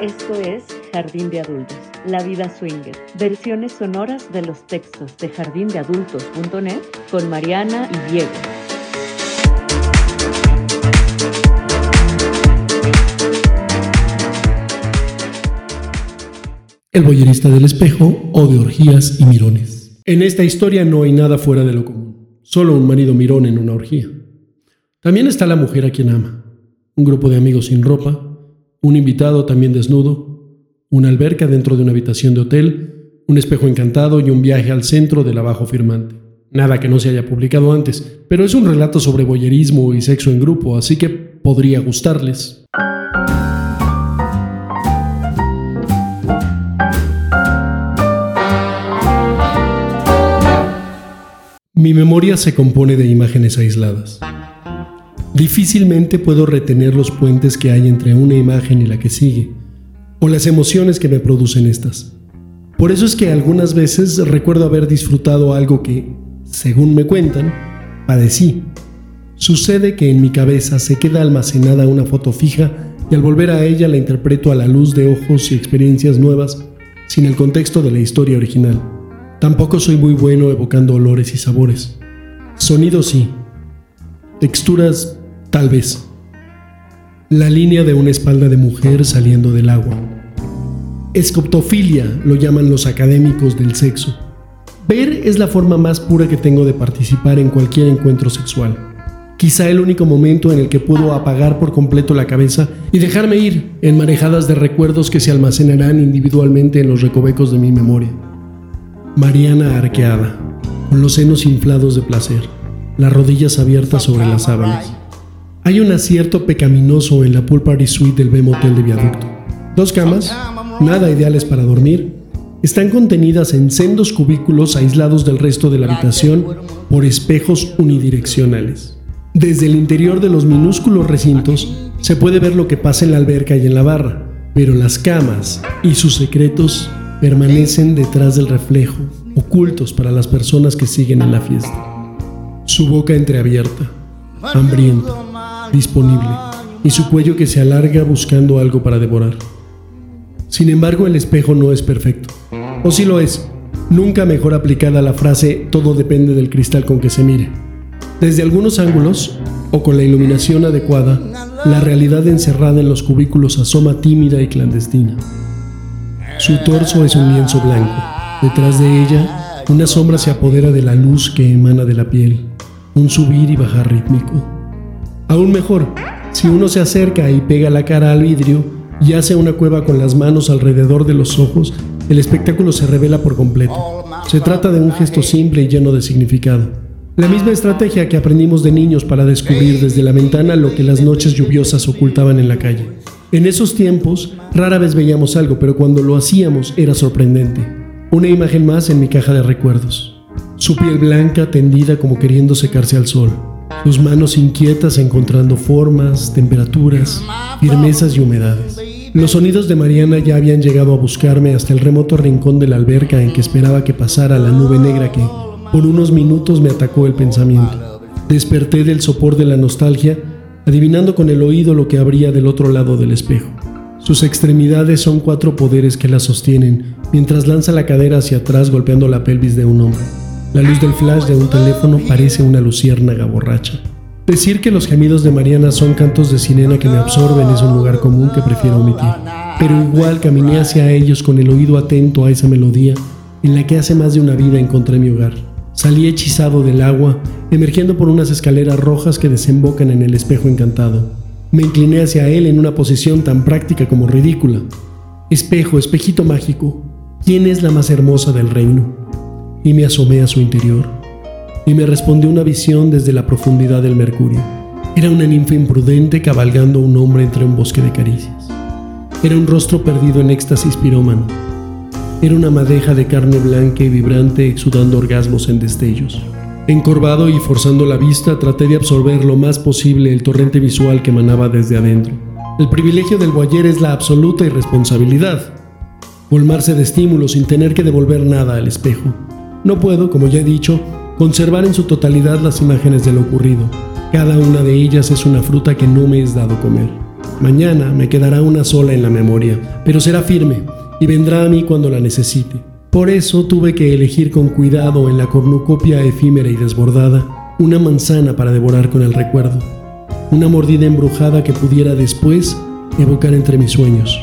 Esto es Jardín de Adultos, La Vida Swinger, versiones sonoras de los textos de jardindeadultos.net con Mariana y Diego. El boyerista del espejo o de orgías y mirones. En esta historia no hay nada fuera de lo común, solo un marido mirón en una orgía. También está la mujer a quien ama, un grupo de amigos sin ropa, un invitado también desnudo, una alberca dentro de una habitación de hotel, un espejo encantado y un viaje al centro del abajo firmante. Nada que no se haya publicado antes, pero es un relato sobre boyerismo y sexo en grupo, así que podría gustarles. Mi memoria se compone de imágenes aisladas. Difícilmente puedo retener los puentes que hay entre una imagen y la que sigue, o las emociones que me producen estas. Por eso es que algunas veces recuerdo haber disfrutado algo que, según me cuentan, padecí. Sucede que en mi cabeza se queda almacenada una foto fija y al volver a ella la interpreto a la luz de ojos y experiencias nuevas, sin el contexto de la historia original. Tampoco soy muy bueno evocando olores y sabores. Sonidos sí. Texturas Tal vez. La línea de una espalda de mujer saliendo del agua. Escoptofilia lo llaman los académicos del sexo. Ver es la forma más pura que tengo de participar en cualquier encuentro sexual. Quizá el único momento en el que puedo apagar por completo la cabeza y dejarme ir en marejadas de recuerdos que se almacenarán individualmente en los recovecos de mi memoria. Mariana arqueada, con los senos inflados de placer, las rodillas abiertas sobre las sábanas. Hay un acierto pecaminoso en la pool party suite del B Motel de Viaducto. Dos camas, nada ideales para dormir, están contenidas en sendos cubículos aislados del resto de la habitación por espejos unidireccionales. Desde el interior de los minúsculos recintos se puede ver lo que pasa en la alberca y en la barra, pero las camas y sus secretos permanecen detrás del reflejo, ocultos para las personas que siguen en la fiesta. Su boca entreabierta, hambrienta, disponible y su cuello que se alarga buscando algo para devorar. Sin embargo, el espejo no es perfecto. O si lo es, nunca mejor aplicada la frase todo depende del cristal con que se mire. Desde algunos ángulos, o con la iluminación adecuada, la realidad encerrada en los cubículos asoma tímida y clandestina. Su torso es un lienzo blanco. Detrás de ella, una sombra se apodera de la luz que emana de la piel, un subir y bajar rítmico. Aún mejor, si uno se acerca y pega la cara al vidrio y hace una cueva con las manos alrededor de los ojos, el espectáculo se revela por completo. Se trata de un gesto simple y lleno de significado. La misma estrategia que aprendimos de niños para descubrir desde la ventana lo que las noches lluviosas ocultaban en la calle. En esos tiempos rara vez veíamos algo, pero cuando lo hacíamos era sorprendente. Una imagen más en mi caja de recuerdos. Su piel blanca tendida como queriendo secarse al sol sus manos inquietas encontrando formas, temperaturas, firmezas y humedades. Los sonidos de Mariana ya habían llegado a buscarme hasta el remoto rincón de la alberca en que esperaba que pasara la nube negra que, por unos minutos, me atacó el pensamiento. Desperté del sopor de la nostalgia, adivinando con el oído lo que habría del otro lado del espejo. Sus extremidades son cuatro poderes que la sostienen, mientras lanza la cadera hacia atrás golpeando la pelvis de un hombre. La luz del flash de un teléfono parece una luciérnaga borracha. Decir que los gemidos de Mariana son cantos de sirena que me absorben es un lugar común que prefiero omitir. Pero igual caminé hacia ellos con el oído atento a esa melodía en la que hace más de una vida encontré mi hogar. Salí hechizado del agua, emergiendo por unas escaleras rojas que desembocan en el espejo encantado. Me incliné hacia él en una posición tan práctica como ridícula. Espejo, espejito mágico, ¿quién es la más hermosa del reino? Y me asomé a su interior, y me respondió una visión desde la profundidad del mercurio. Era una ninfa imprudente cabalgando un hombre entre un bosque de caricias. Era un rostro perdido en éxtasis pirómano. Era una madeja de carne blanca y vibrante exudando orgasmos en destellos. Encorvado y forzando la vista, traté de absorber lo más posible el torrente visual que emanaba desde adentro. El privilegio del boyer es la absoluta irresponsabilidad. Colmarse de estímulos sin tener que devolver nada al espejo. No puedo, como ya he dicho, conservar en su totalidad las imágenes de lo ocurrido. Cada una de ellas es una fruta que no me es dado comer. Mañana me quedará una sola en la memoria, pero será firme y vendrá a mí cuando la necesite. Por eso tuve que elegir con cuidado en la cornucopia efímera y desbordada una manzana para devorar con el recuerdo, una mordida embrujada que pudiera después evocar entre mis sueños.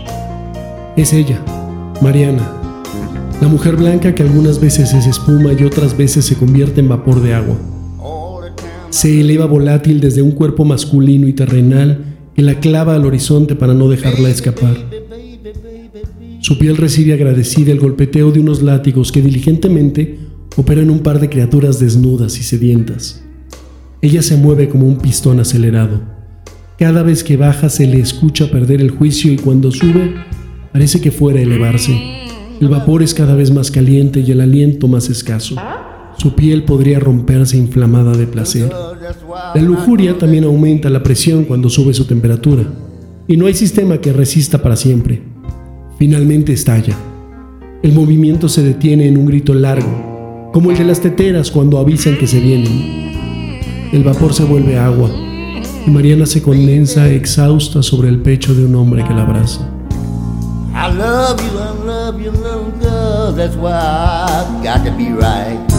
Es ella, Mariana, la mujer blanca que algunas veces es espuma y otras veces se convierte en vapor de agua. Se eleva volátil desde un cuerpo masculino y terrenal que la clava al horizonte para no dejarla escapar. Su piel recibe agradecida el golpeteo de unos látigos que diligentemente operan un par de criaturas desnudas y sedientas. Ella se mueve como un pistón acelerado. Cada vez que baja se le escucha perder el juicio y cuando sube parece que fuera a elevarse. El vapor es cada vez más caliente y el aliento más escaso. Su piel podría romperse inflamada de placer. La lujuria también aumenta la presión cuando sube su temperatura, y no hay sistema que resista para siempre. Finalmente estalla. El movimiento se detiene en un grito largo, como el de las teteras cuando avisan que se vienen. El vapor se vuelve agua, y Mariana se condensa exhausta sobre el pecho de un hombre que la abraza. I love you, I love you, little girl. That's why I got to be right.